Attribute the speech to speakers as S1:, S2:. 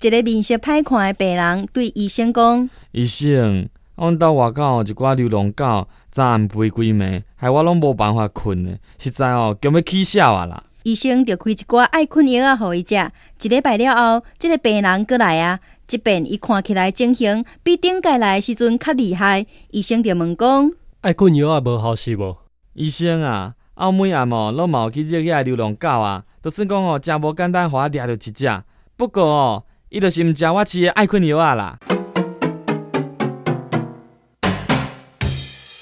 S1: 一个面色歹看的病人对医生讲：“
S2: 医生，阮兜外口一寡流浪狗，昨暗吠规暝，害我拢无办法困呢，实在哦，惊要起痟啊啦！”
S1: 医生就开一寡爱困药啊，伊食。一礼拜了后，即个病人过来啊，即边伊看起来情形比顶届来时阵较厉害，医生就问讲：
S3: 爱困药啊，无好使无？
S2: 医生啊，澳每暗哦，拢有去惹遐流浪狗啊，就算讲哦，真无简单，互我掠着一只。不过哦，伊就是毋食我饲的爱困牛啊啦。